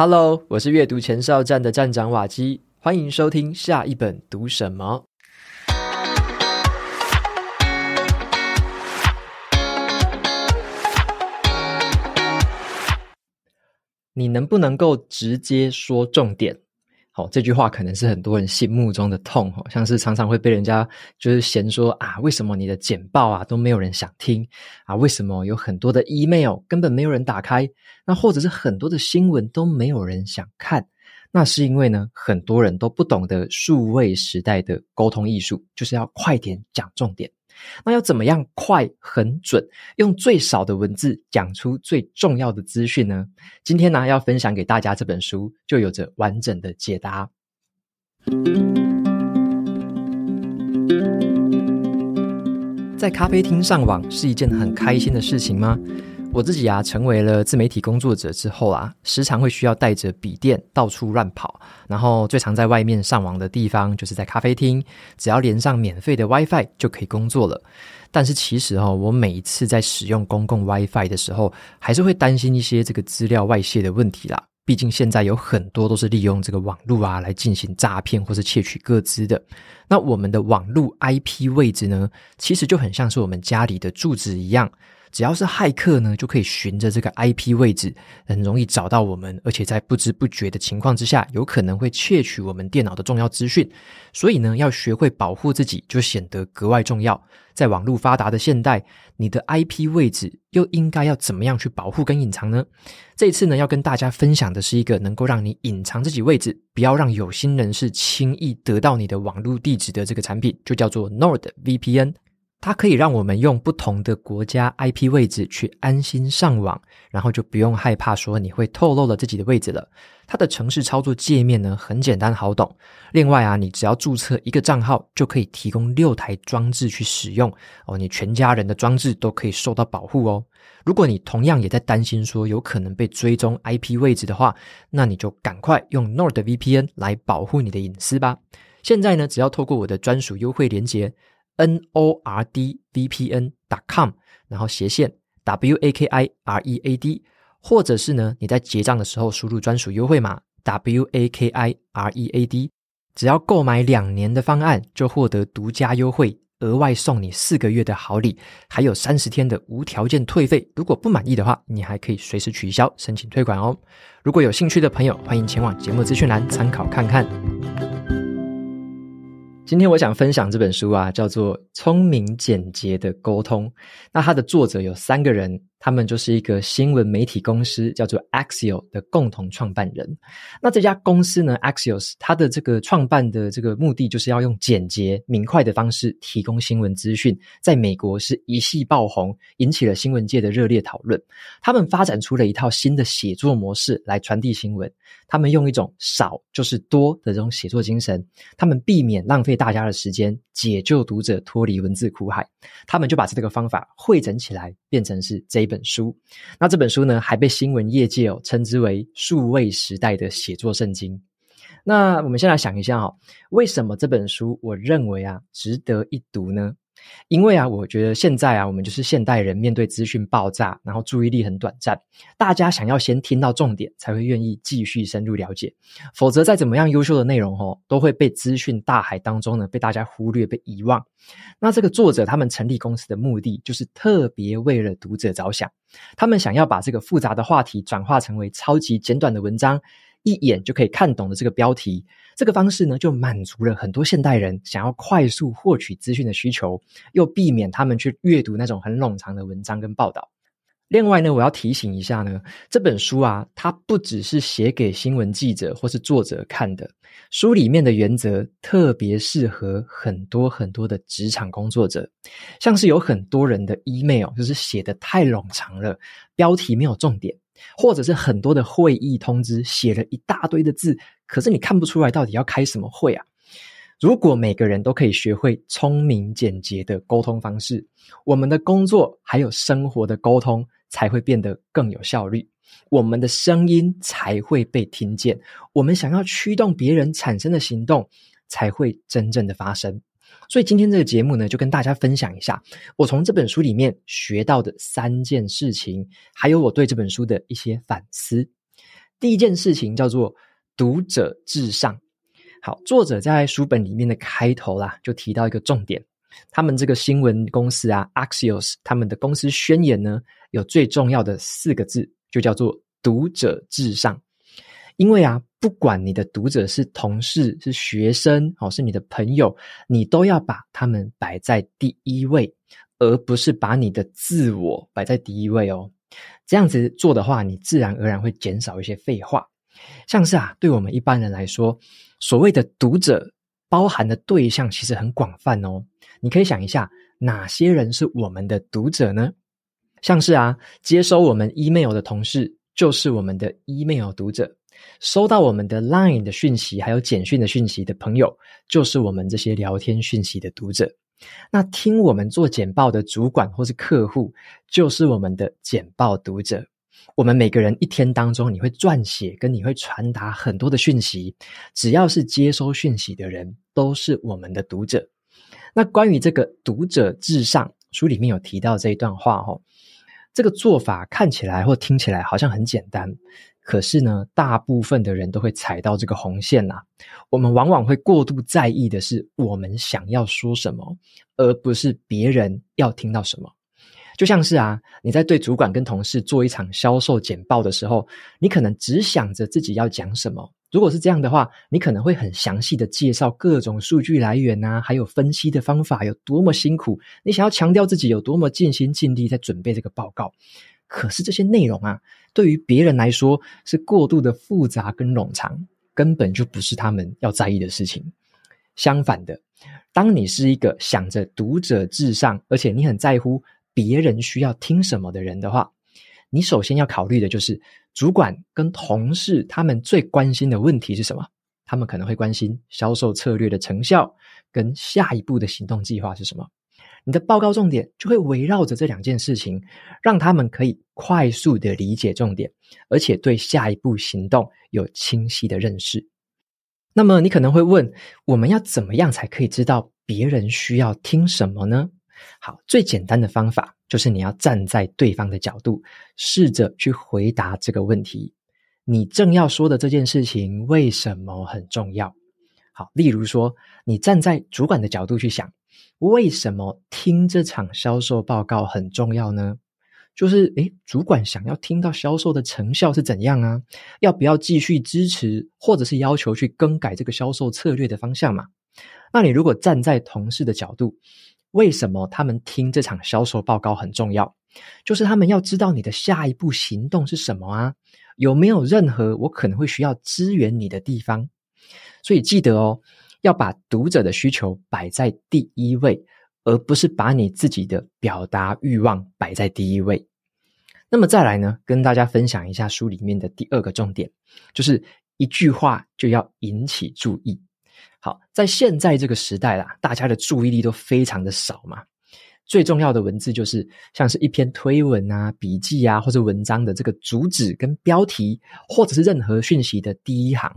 Hello，我是阅读前哨站的站长瓦基，欢迎收听下一本读什么。你能不能够直接说重点？哦，这句话可能是很多人心目中的痛，哦，像是常常会被人家就是嫌说啊，为什么你的简报啊都没有人想听啊？为什么有很多的 email 根本没有人打开？那或者是很多的新闻都没有人想看？那是因为呢，很多人都不懂得数位时代的沟通艺术，就是要快点讲重点。那要怎么样快、很准，用最少的文字讲出最重要的资讯呢？今天呢，要分享给大家这本书，就有着完整的解答。在咖啡厅上网是一件很开心的事情吗？我自己啊，成为了自媒体工作者之后啊，时常会需要带着笔电到处乱跑，然后最常在外面上网的地方就是在咖啡厅，只要连上免费的 WiFi 就可以工作了。但是其实哦，我每一次在使用公共 WiFi 的时候，还是会担心一些这个资料外泄的问题啦。毕竟现在有很多都是利用这个网络啊来进行诈骗或是窃取个资的。那我们的网络 IP 位置呢，其实就很像是我们家里的住址一样。只要是骇客呢，就可以循着这个 IP 位置，很容易找到我们，而且在不知不觉的情况之下，有可能会窃取我们电脑的重要资讯。所以呢，要学会保护自己，就显得格外重要。在网络发达的现代，你的 IP 位置又应该要怎么样去保护跟隐藏呢？这一次呢，要跟大家分享的是一个能够让你隐藏自己位置，不要让有心人士轻易得到你的网络地址的这个产品，就叫做 NordVPN。它可以让我们用不同的国家 IP 位置去安心上网，然后就不用害怕说你会透露了自己的位置了。它的城市操作界面呢，很简单好懂。另外啊，你只要注册一个账号，就可以提供六台装置去使用哦。你全家人的装置都可以受到保护哦。如果你同样也在担心说有可能被追踪 IP 位置的话，那你就赶快用 NordVPN 来保护你的隐私吧。现在呢，只要透过我的专属优惠链接。nordvpn.com，然后斜线 wakiread，或者是呢，你在结账的时候输入专属优惠码 wakiread，只要购买两年的方案，就获得独家优惠，额外送你四个月的好礼，还有三十天的无条件退费。如果不满意的话，你还可以随时取消申请退款哦。如果有兴趣的朋友，欢迎前往节目资讯栏参考看看。今天我想分享这本书啊，叫做《聪明简洁的沟通》。那它的作者有三个人。他们就是一个新闻媒体公司，叫做 Axios 的共同创办人。那这家公司呢，Axios 它的这个创办的这个目的，就是要用简洁明快的方式提供新闻资讯，在美国是一系爆红，引起了新闻界的热烈讨论。他们发展出了一套新的写作模式来传递新闻。他们用一种少就是多的这种写作精神，他们避免浪费大家的时间，解救读者脱离文字苦海。他们就把这个方法汇整起来，变成是这。本书，那这本书呢，还被新闻业界哦称之为数位时代的写作圣经。那我们先来想一下哈，为什么这本书我认为啊值得一读呢？因为啊，我觉得现在啊，我们就是现代人面对资讯爆炸，然后注意力很短暂，大家想要先听到重点，才会愿意继续深入了解。否则，再怎么样优秀的内容哦，都会被资讯大海当中呢被大家忽略、被遗忘。那这个作者他们成立公司的目的，就是特别为了读者着想，他们想要把这个复杂的话题转化成为超级简短的文章。一眼就可以看懂的这个标题，这个方式呢，就满足了很多现代人想要快速获取资讯的需求，又避免他们去阅读那种很冗长的文章跟报道。另外呢，我要提醒一下呢，这本书啊，它不只是写给新闻记者或是作者看的，书里面的原则特别适合很多很多的职场工作者，像是有很多人的 email 就是写的太冗长了，标题没有重点。或者是很多的会议通知写了一大堆的字，可是你看不出来到底要开什么会啊？如果每个人都可以学会聪明简洁的沟通方式，我们的工作还有生活的沟通才会变得更有效率，我们的声音才会被听见，我们想要驱动别人产生的行动才会真正的发生。所以今天这个节目呢，就跟大家分享一下我从这本书里面学到的三件事情，还有我对这本书的一些反思。第一件事情叫做读者至上。好，作者在书本里面的开头啦，就提到一个重点，他们这个新闻公司啊，Axios，他们的公司宣言呢，有最重要的四个字，就叫做读者至上。因为啊，不管你的读者是同事、是学生，哦，是你的朋友，你都要把他们摆在第一位，而不是把你的自我摆在第一位哦。这样子做的话，你自然而然会减少一些废话。像是啊，对我们一般人来说，所谓的读者包含的对象其实很广泛哦。你可以想一下，哪些人是我们的读者呢？像是啊，接收我们 email 的同事，就是我们的 email 读者；收到我们的 line 的讯息，还有简讯的讯息的朋友，就是我们这些聊天讯息的读者。那听我们做简报的主管或是客户，就是我们的简报读者。我们每个人一天当中，你会撰写跟你会传达很多的讯息，只要是接收讯息的人，都是我们的读者。那关于这个读者至上，书里面有提到这一段话哦。这个做法看起来或听起来好像很简单，可是呢，大部分的人都会踩到这个红线呐。我们往往会过度在意的是我们想要说什么，而不是别人要听到什么。就像是啊，你在对主管跟同事做一场销售简报的时候，你可能只想着自己要讲什么。如果是这样的话，你可能会很详细的介绍各种数据来源啊，还有分析的方法有多么辛苦。你想要强调自己有多么尽心尽力在准备这个报告，可是这些内容啊，对于别人来说是过度的复杂跟冗长，根本就不是他们要在意的事情。相反的，当你是一个想着读者至上，而且你很在乎。别人需要听什么的人的话，你首先要考虑的就是主管跟同事他们最关心的问题是什么？他们可能会关心销售策略的成效跟下一步的行动计划是什么。你的报告重点就会围绕着这两件事情，让他们可以快速的理解重点，而且对下一步行动有清晰的认识。那么你可能会问，我们要怎么样才可以知道别人需要听什么呢？好，最简单的方法就是你要站在对方的角度，试着去回答这个问题。你正要说的这件事情为什么很重要？好，例如说，你站在主管的角度去想，为什么听这场销售报告很重要呢？就是，诶，主管想要听到销售的成效是怎样啊？要不要继续支持，或者是要求去更改这个销售策略的方向嘛？那你如果站在同事的角度，为什么他们听这场销售报告很重要？就是他们要知道你的下一步行动是什么啊？有没有任何我可能会需要支援你的地方？所以记得哦，要把读者的需求摆在第一位，而不是把你自己的表达欲望摆在第一位。那么再来呢，跟大家分享一下书里面的第二个重点，就是一句话就要引起注意。好，在现在这个时代啦，大家的注意力都非常的少嘛。最重要的文字就是像是一篇推文啊、笔记啊，或者文章的这个主旨跟标题，或者是任何讯息的第一行，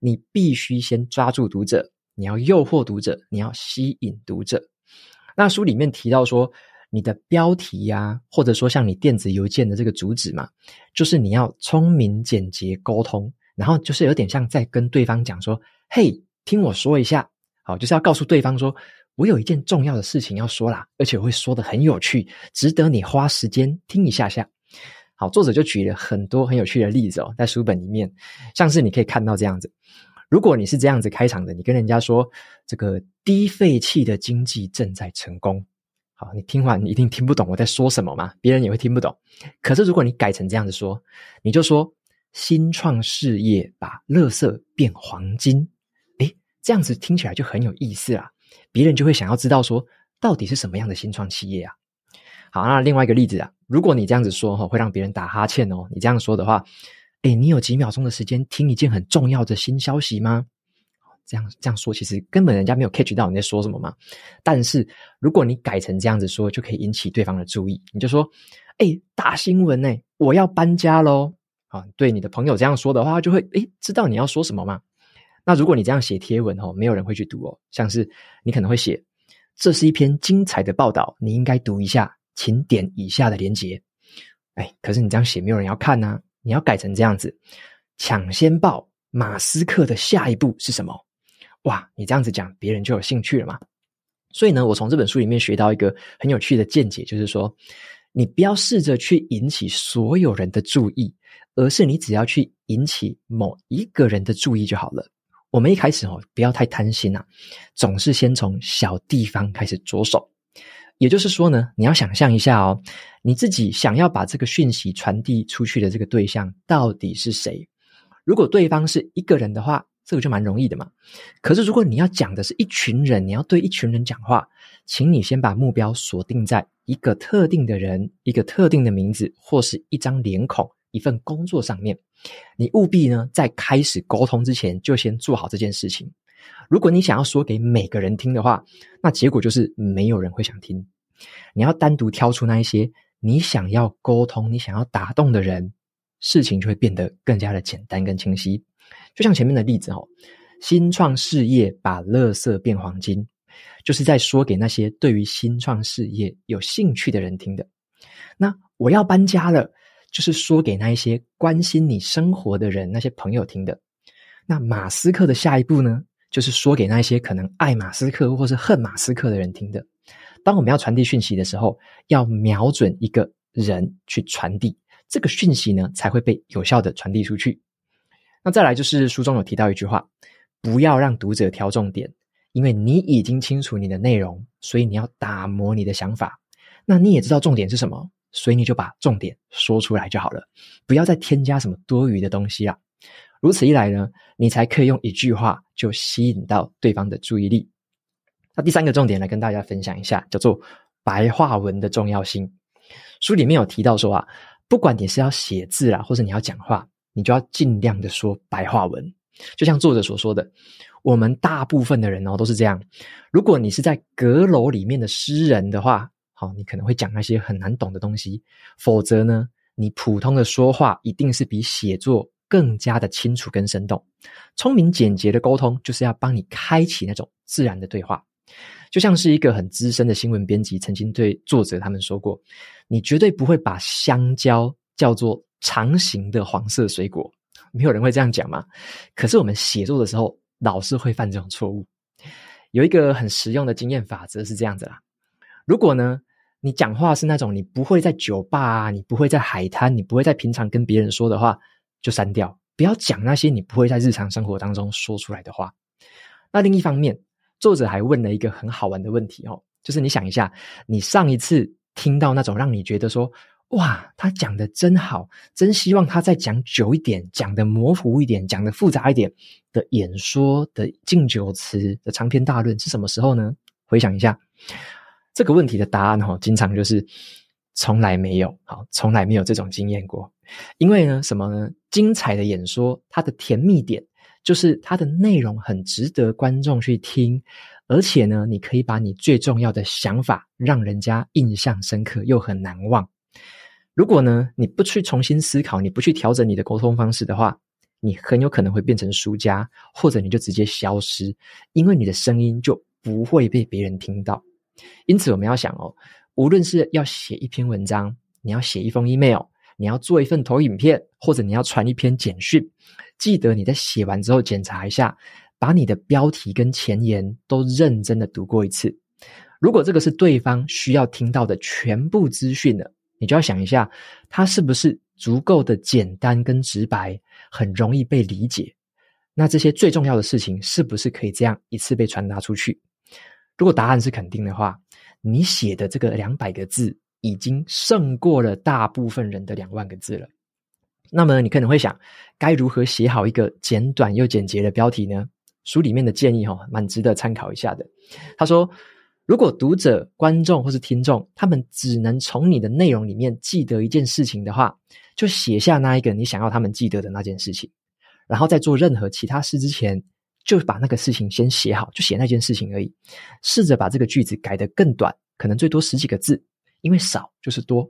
你必须先抓住读者，你要诱惑读者，你要吸引读者。那书里面提到说，你的标题呀、或者说像你电子邮件的这个主旨嘛，就是你要聪明简洁沟通，然后就是有点像在跟对方讲说，嘿。听我说一下，好，就是要告诉对方说，我有一件重要的事情要说啦，而且会说得很有趣，值得你花时间听一下下。好，作者就举了很多很有趣的例子哦，在书本里面，像是你可以看到这样子，如果你是这样子开场的，你跟人家说这个低废弃的经济正在成功，好，你听完你一定听不懂我在说什么嘛，别人也会听不懂。可是如果你改成这样子说，你就说新创事业把垃圾变黄金。这样子听起来就很有意思啦，别人就会想要知道说，到底是什么样的新创企业啊？好，那另外一个例子啊，如果你这样子说哈，会让别人打哈欠哦。你这样说的话，诶，你有几秒钟的时间听一件很重要的新消息吗？这样这样说，其实根本人家没有 catch 到你在说什么嘛。但是如果你改成这样子说，就可以引起对方的注意。你就说，诶，大新闻诶，我要搬家喽！啊，对你的朋友这样说的话，就会诶，知道你要说什么嘛？那如果你这样写贴文哦，没有人会去读哦。像是你可能会写，这是一篇精彩的报道，你应该读一下，请点以下的连结。哎，可是你这样写没有人要看呐。你要改成这样子，抢先报马斯克的下一步是什么？哇，你这样子讲，别人就有兴趣了嘛。所以呢，我从这本书里面学到一个很有趣的见解，就是说，你不要试着去引起所有人的注意，而是你只要去引起某一个人的注意就好了。我们一开始哦，不要太贪心呐，总是先从小地方开始着手。也就是说呢，你要想象一下哦，你自己想要把这个讯息传递出去的这个对象到底是谁？如果对方是一个人的话，这个就蛮容易的嘛。可是如果你要讲的是一群人，你要对一群人讲话，请你先把目标锁定在一个特定的人、一个特定的名字，或是一张脸孔、一份工作上面。你务必呢，在开始沟通之前，就先做好这件事情。如果你想要说给每个人听的话，那结果就是没有人会想听。你要单独挑出那一些你想要沟通、你想要打动的人，事情就会变得更加的简单跟清晰。就像前面的例子哦，新创事业把垃圾变黄金，就是在说给那些对于新创事业有兴趣的人听的。那我要搬家了，就是说给那一些关心你生活的人、那些朋友听的。那马斯克的下一步呢？就是说给那些可能爱马斯克或是恨马斯克的人听的。当我们要传递讯息的时候，要瞄准一个人去传递这个讯息呢，才会被有效的传递出去。那再来就是书中有提到一句话：不要让读者挑重点，因为你已经清楚你的内容，所以你要打磨你的想法。那你也知道重点是什么，所以你就把重点说出来就好了，不要再添加什么多余的东西啊。如此一来呢，你才可以用一句话就吸引到对方的注意力。那第三个重点来跟大家分享一下，叫做白话文的重要性。书里面有提到说啊，不管你是要写字啦，或者你要讲话，你就要尽量的说白话文。就像作者所说的，我们大部分的人哦都是这样。如果你是在阁楼里面的诗人的话，好，你可能会讲那些很难懂的东西。否则呢，你普通的说话一定是比写作更加的清楚跟生动，聪明简洁的沟通就是要帮你开启那种自然的对话，就像是一个很资深的新闻编辑曾经对作者他们说过：“你绝对不会把香蕉叫做长形的黄色水果，没有人会这样讲嘛。”可是我们写作的时候老是会犯这种错误。有一个很实用的经验法则是这样子啦：如果呢，你讲话是那种你不会在酒吧啊，你不会在海滩，你不会在平常跟别人说的话。就删掉，不要讲那些你不会在日常生活当中说出来的话。那另一方面，作者还问了一个很好玩的问题哦，就是你想一下，你上一次听到那种让你觉得说，哇，他讲的真好，真希望他再讲久一点，讲的模糊一点，讲的复杂一点的演说的敬酒词的长篇大论是什么时候呢？回想一下，这个问题的答案哦，经常就是。从来没有，好，从来没有这种经验过。因为呢，什么呢？精彩的演说，它的甜蜜点就是它的内容很值得观众去听，而且呢，你可以把你最重要的想法让人家印象深刻又很难忘。如果呢，你不去重新思考，你不去调整你的沟通方式的话，你很有可能会变成输家，或者你就直接消失，因为你的声音就不会被别人听到。因此，我们要想哦。无论是要写一篇文章，你要写一封 email，你要做一份投影片，或者你要传一篇简讯，记得你在写完之后检查一下，把你的标题跟前言都认真的读过一次。如果这个是对方需要听到的全部资讯了，你就要想一下，它是不是足够的简单跟直白，很容易被理解？那这些最重要的事情，是不是可以这样一次被传达出去？如果答案是肯定的话，你写的这个两百个字已经胜过了大部分人的两万个字了。那么你可能会想，该如何写好一个简短又简洁的标题呢？书里面的建议哈，蛮值得参考一下的。他说，如果读者、观众或是听众，他们只能从你的内容里面记得一件事情的话，就写下那一个你想要他们记得的那件事情，然后在做任何其他事之前。就把那个事情先写好，就写那件事情而已。试着把这个句子改得更短，可能最多十几个字，因为少就是多。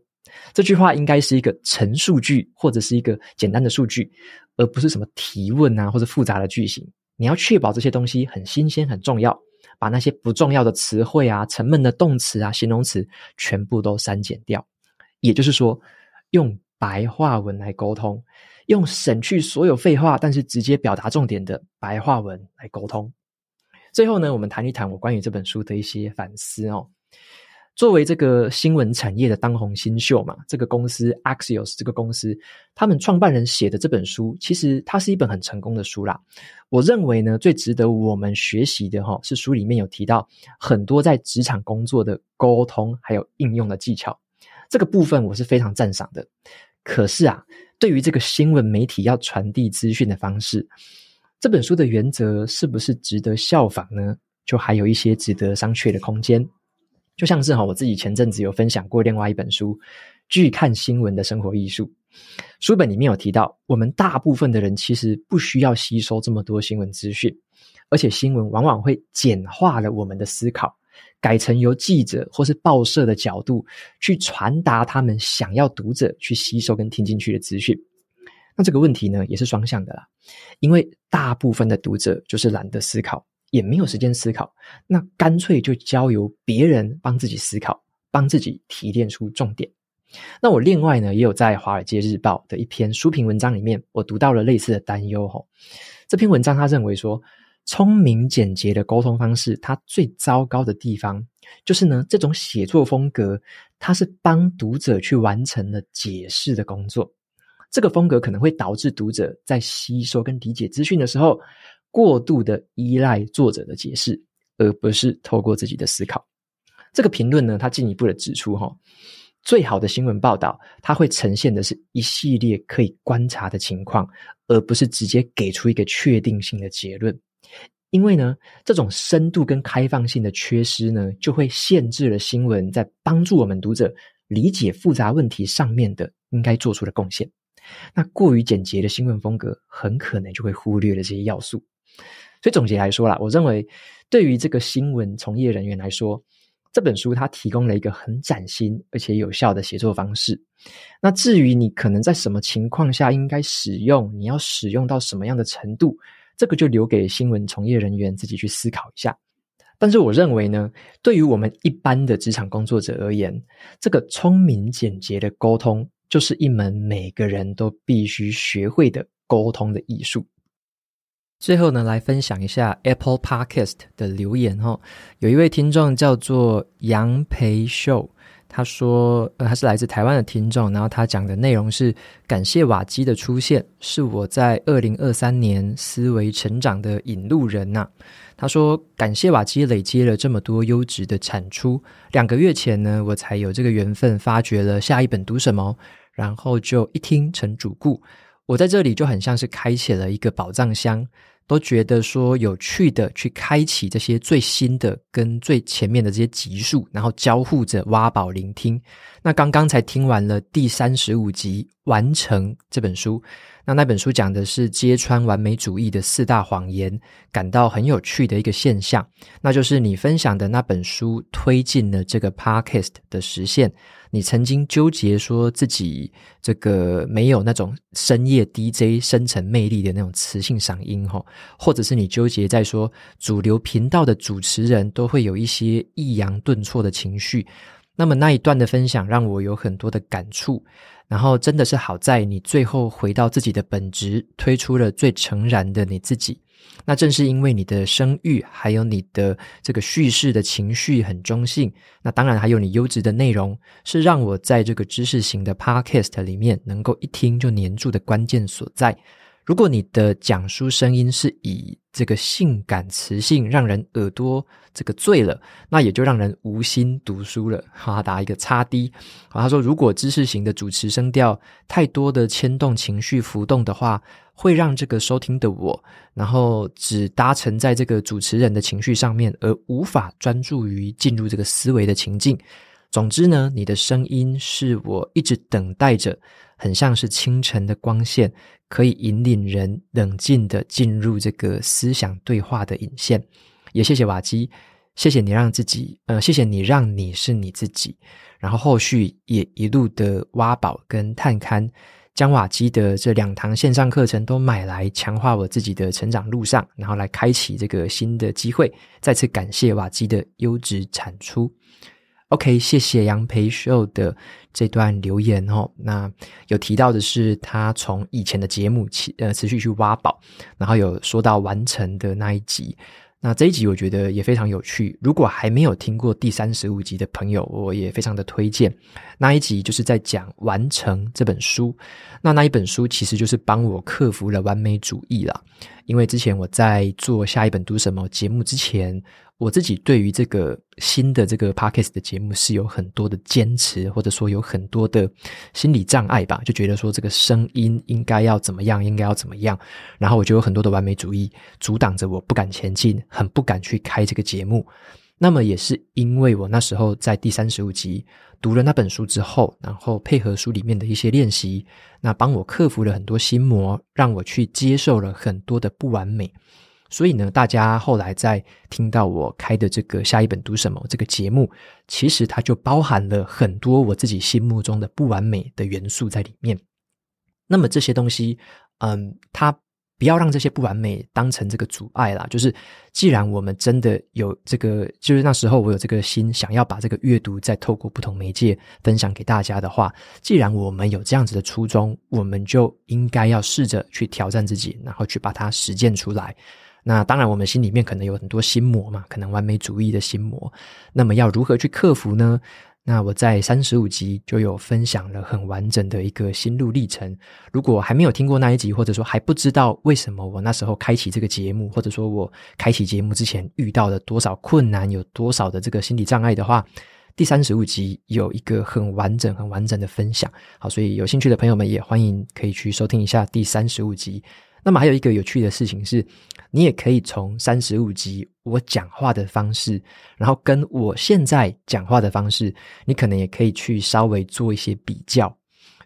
这句话应该是一个陈述句，或者是一个简单的数据，而不是什么提问啊，或者复杂的句型。你要确保这些东西很新鲜、很重要，把那些不重要的词汇啊、沉闷的动词啊、形容词全部都删减掉。也就是说，用。白话文来沟通，用省去所有废话，但是直接表达重点的白话文来沟通。最后呢，我们谈一谈我关于这本书的一些反思哦。作为这个新闻产业的当红新秀嘛，这个公司 Axios 这个公司，他们创办人写的这本书，其实它是一本很成功的书啦。我认为呢，最值得我们学习的哈，是书里面有提到很多在职场工作的沟通还有应用的技巧，这个部分我是非常赞赏的。可是啊，对于这个新闻媒体要传递资讯的方式，这本书的原则是不是值得效仿呢？就还有一些值得商榷的空间。就像是哈，我自己前阵子有分享过另外一本书《拒看新闻的生活艺术》。书本里面有提到，我们大部分的人其实不需要吸收这么多新闻资讯，而且新闻往往会简化了我们的思考，改成由记者或是报社的角度去传达他们想要读者去吸收跟听进去的资讯。那这个问题呢，也是双向的啦，因为大部分的读者就是懒得思考。也没有时间思考，那干脆就交由别人帮自己思考，帮自己提炼出重点。那我另外呢，也有在《华尔街日报》的一篇书评文章里面，我读到了类似的担忧吼。这篇文章他认为说，聪明简洁的沟通方式，它最糟糕的地方就是呢，这种写作风格，它是帮读者去完成了解释的工作。这个风格可能会导致读者在吸收跟理解资讯的时候，过度的依赖作者的解释，而不是透过自己的思考。这个评论呢，他进一步的指出，哈，最好的新闻报道，它会呈现的是一系列可以观察的情况，而不是直接给出一个确定性的结论。因为呢，这种深度跟开放性的缺失呢，就会限制了新闻在帮助我们读者理解复杂问题上面的应该做出的贡献。那过于简洁的新闻风格，很可能就会忽略了这些要素。所以总结来说啦，我认为对于这个新闻从业人员来说，这本书它提供了一个很崭新而且有效的写作方式。那至于你可能在什么情况下应该使用，你要使用到什么样的程度，这个就留给新闻从业人员自己去思考一下。但是我认为呢，对于我们一般的职场工作者而言，这个聪明简洁的沟通，就是一门每个人都必须学会的沟通的艺术。最后呢，来分享一下 Apple Podcast 的留言哈。有一位听众叫做杨培秀，他说，呃，他是来自台湾的听众，然后他讲的内容是感谢瓦基的出现，是我在二零二三年思维成长的引路人呐。他说，感谢瓦基累积了这么多优质的产出，两个月前呢，我才有这个缘分发掘了下一本读什么，然后就一听成主顾。我在这里就很像是开启了一个宝藏箱，都觉得说有趣的去开启这些最新的跟最前面的这些集数，然后交互着挖宝聆听。那刚刚才听完了第三十五集《完成》这本书。那那本书讲的是揭穿完美主义的四大谎言，感到很有趣的一个现象，那就是你分享的那本书推进了这个 podcast 的实现。你曾经纠结说自己这个没有那种深夜 DJ 深沉魅力的那种磁性嗓音哈，或者是你纠结在说主流频道的主持人都会有一些抑扬顿挫的情绪。那么那一段的分享让我有很多的感触，然后真的是好在你最后回到自己的本职，推出了最诚然的你自己。那正是因为你的声誉，还有你的这个叙事的情绪很中性，那当然还有你优质的内容，是让我在这个知识型的 Podcast 里面能够一听就黏住的关键所在。如果你的讲书声音是以这个性感磁性让人耳朵这个醉了，那也就让人无心读书了。哈，打一个叉 D。好，他说，如果知识型的主持声调太多的牵动情绪浮动的话，会让这个收听的我，然后只搭乘在这个主持人的情绪上面，而无法专注于进入这个思维的情境。总之呢，你的声音是我一直等待着。很像是清晨的光线，可以引领人冷静地进入这个思想对话的引线。也谢谢瓦基，谢谢你让自己，呃，谢谢你让你是你自己。然后后续也一路的挖宝跟探勘，将瓦基的这两堂线上课程都买来，强化我自己的成长路上，然后来开启这个新的机会。再次感谢瓦基的优质产出。OK，谢谢杨培秀的这段留言哦。那有提到的是，他从以前的节目持呃持续去挖宝，然后有说到完成的那一集。那这一集我觉得也非常有趣。如果还没有听过第三十五集的朋友，我也非常的推荐。那一集就是在讲《完成》这本书。那那一本书其实就是帮我克服了完美主义啦。因为之前我在做下一本读什么节目之前。我自己对于这个新的这个 Podcast 的节目是有很多的坚持，或者说有很多的心理障碍吧，就觉得说这个声音应该要怎么样，应该要怎么样，然后我就有很多的完美主义阻挡着我不敢前进，很不敢去开这个节目。那么也是因为我那时候在第三十五集读了那本书之后，然后配合书里面的一些练习，那帮我克服了很多心魔，让我去接受了很多的不完美。所以呢，大家后来在听到我开的这个下一本读什么这个节目，其实它就包含了很多我自己心目中的不完美的元素在里面。那么这些东西，嗯，它不要让这些不完美当成这个阻碍啦。就是既然我们真的有这个，就是那时候我有这个心想要把这个阅读再透过不同媒介分享给大家的话，既然我们有这样子的初衷，我们就应该要试着去挑战自己，然后去把它实践出来。那当然，我们心里面可能有很多心魔嘛，可能完美主义的心魔。那么要如何去克服呢？那我在三十五集就有分享了很完整的一个心路历程。如果还没有听过那一集，或者说还不知道为什么我那时候开启这个节目，或者说我开启节目之前遇到了多少困难，有多少的这个心理障碍的话，第三十五集有一个很完整、很完整的分享。好，所以有兴趣的朋友们也欢迎可以去收听一下第三十五集。那么还有一个有趣的事情是，你也可以从三十五集我讲话的方式，然后跟我现在讲话的方式，你可能也可以去稍微做一些比较，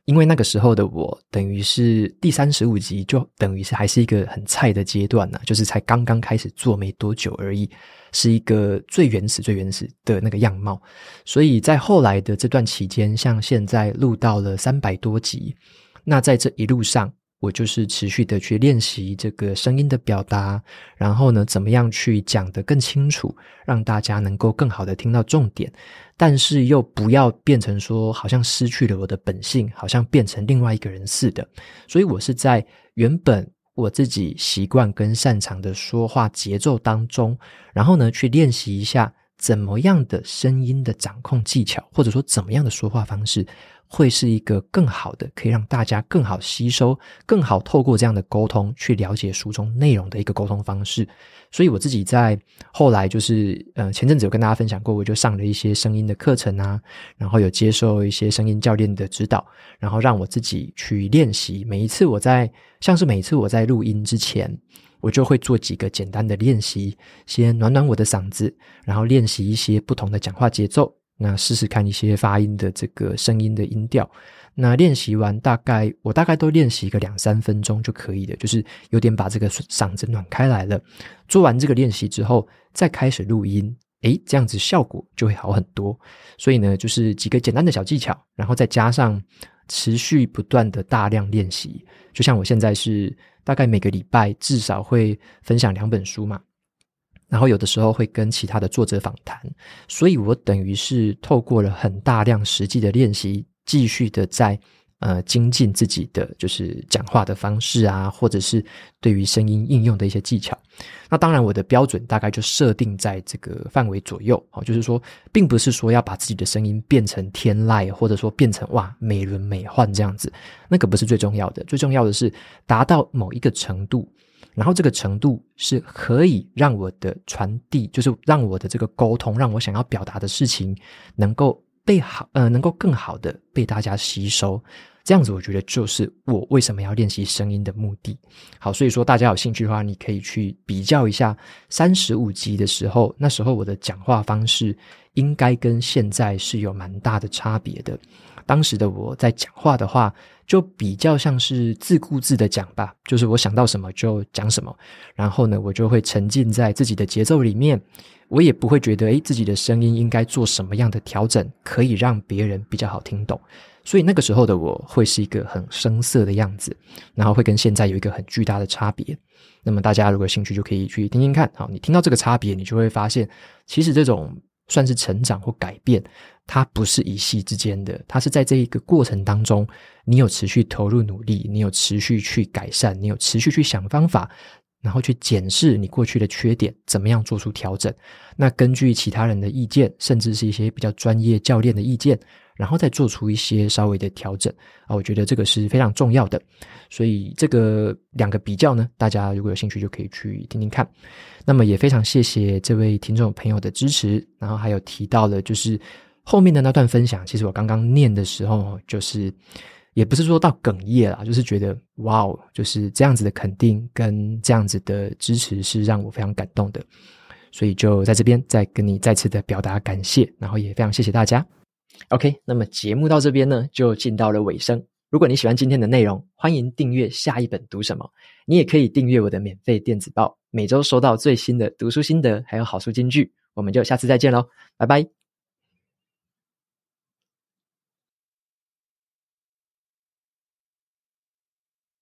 因为那个时候的我，等于是第三十五集就等于是还是一个很菜的阶段呢，就是才刚刚开始做没多久而已，是一个最原始、最原始的那个样貌。所以在后来的这段期间，像现在录到了三百多集，那在这一路上。我就是持续的去练习这个声音的表达，然后呢，怎么样去讲得更清楚，让大家能够更好的听到重点，但是又不要变成说好像失去了我的本性，好像变成另外一个人似的。所以我是在原本我自己习惯跟擅长的说话节奏当中，然后呢，去练习一下怎么样的声音的掌控技巧，或者说怎么样的说话方式。会是一个更好的，可以让大家更好吸收、更好透过这样的沟通去了解书中内容的一个沟通方式。所以我自己在后来就是，呃，前阵子有跟大家分享过，我就上了一些声音的课程啊，然后有接受一些声音教练的指导，然后让我自己去练习。每一次我在，像是每一次我在录音之前，我就会做几个简单的练习，先暖暖我的嗓子，然后练习一些不同的讲话节奏。那试试看一些发音的这个声音的音调。那练习完，大概我大概都练习个两三分钟就可以了，就是有点把这个嗓子暖开来了。做完这个练习之后，再开始录音，诶，这样子效果就会好很多。所以呢，就是几个简单的小技巧，然后再加上持续不断的大量练习。就像我现在是大概每个礼拜至少会分享两本书嘛。然后有的时候会跟其他的作者访谈，所以我等于是透过了很大量实际的练习，继续的在呃精进自己的就是讲话的方式啊，或者是对于声音应用的一些技巧。那当然我的标准大概就设定在这个范围左右，哦，就是说，并不是说要把自己的声音变成天籁，或者说变成哇美轮美奂这样子，那个不是最重要的，最重要的是达到某一个程度。然后这个程度是可以让我的传递，就是让我的这个沟通，让我想要表达的事情能够被好，呃，能够更好的被大家吸收。这样子，我觉得就是我为什么要练习声音的目的。好，所以说大家有兴趣的话，你可以去比较一下三十五集的时候，那时候我的讲话方式应该跟现在是有蛮大的差别的。当时的我在讲话的话，就比较像是自顾自的讲吧，就是我想到什么就讲什么，然后呢，我就会沉浸在自己的节奏里面，我也不会觉得诶，自己的声音应该做什么样的调整，可以让别人比较好听懂。所以那个时候的我会是一个很生涩的样子，然后会跟现在有一个很巨大的差别。那么大家如果有兴趣，就可以去听听看。好，你听到这个差别，你就会发现，其实这种。算是成长或改变，它不是一夕之间的，它是在这一个过程当中，你有持续投入努力，你有持续去改善，你有持续去想方法。然后去检视你过去的缺点，怎么样做出调整？那根据其他人的意见，甚至是一些比较专业教练的意见，然后再做出一些稍微的调整啊，我觉得这个是非常重要的。所以这个两个比较呢，大家如果有兴趣就可以去听听看。那么也非常谢谢这位听众朋友的支持，然后还有提到了就是后面的那段分享，其实我刚刚念的时候就是。也不是说到哽咽啦，就是觉得哇哦，就是这样子的肯定跟这样子的支持是让我非常感动的，所以就在这边再跟你再次的表达感谢，然后也非常谢谢大家。OK，那么节目到这边呢就进到了尾声。如果你喜欢今天的内容，欢迎订阅下一本读什么，你也可以订阅我的免费电子报，每周收到最新的读书心得还有好书金句。我们就下次再见喽，拜拜。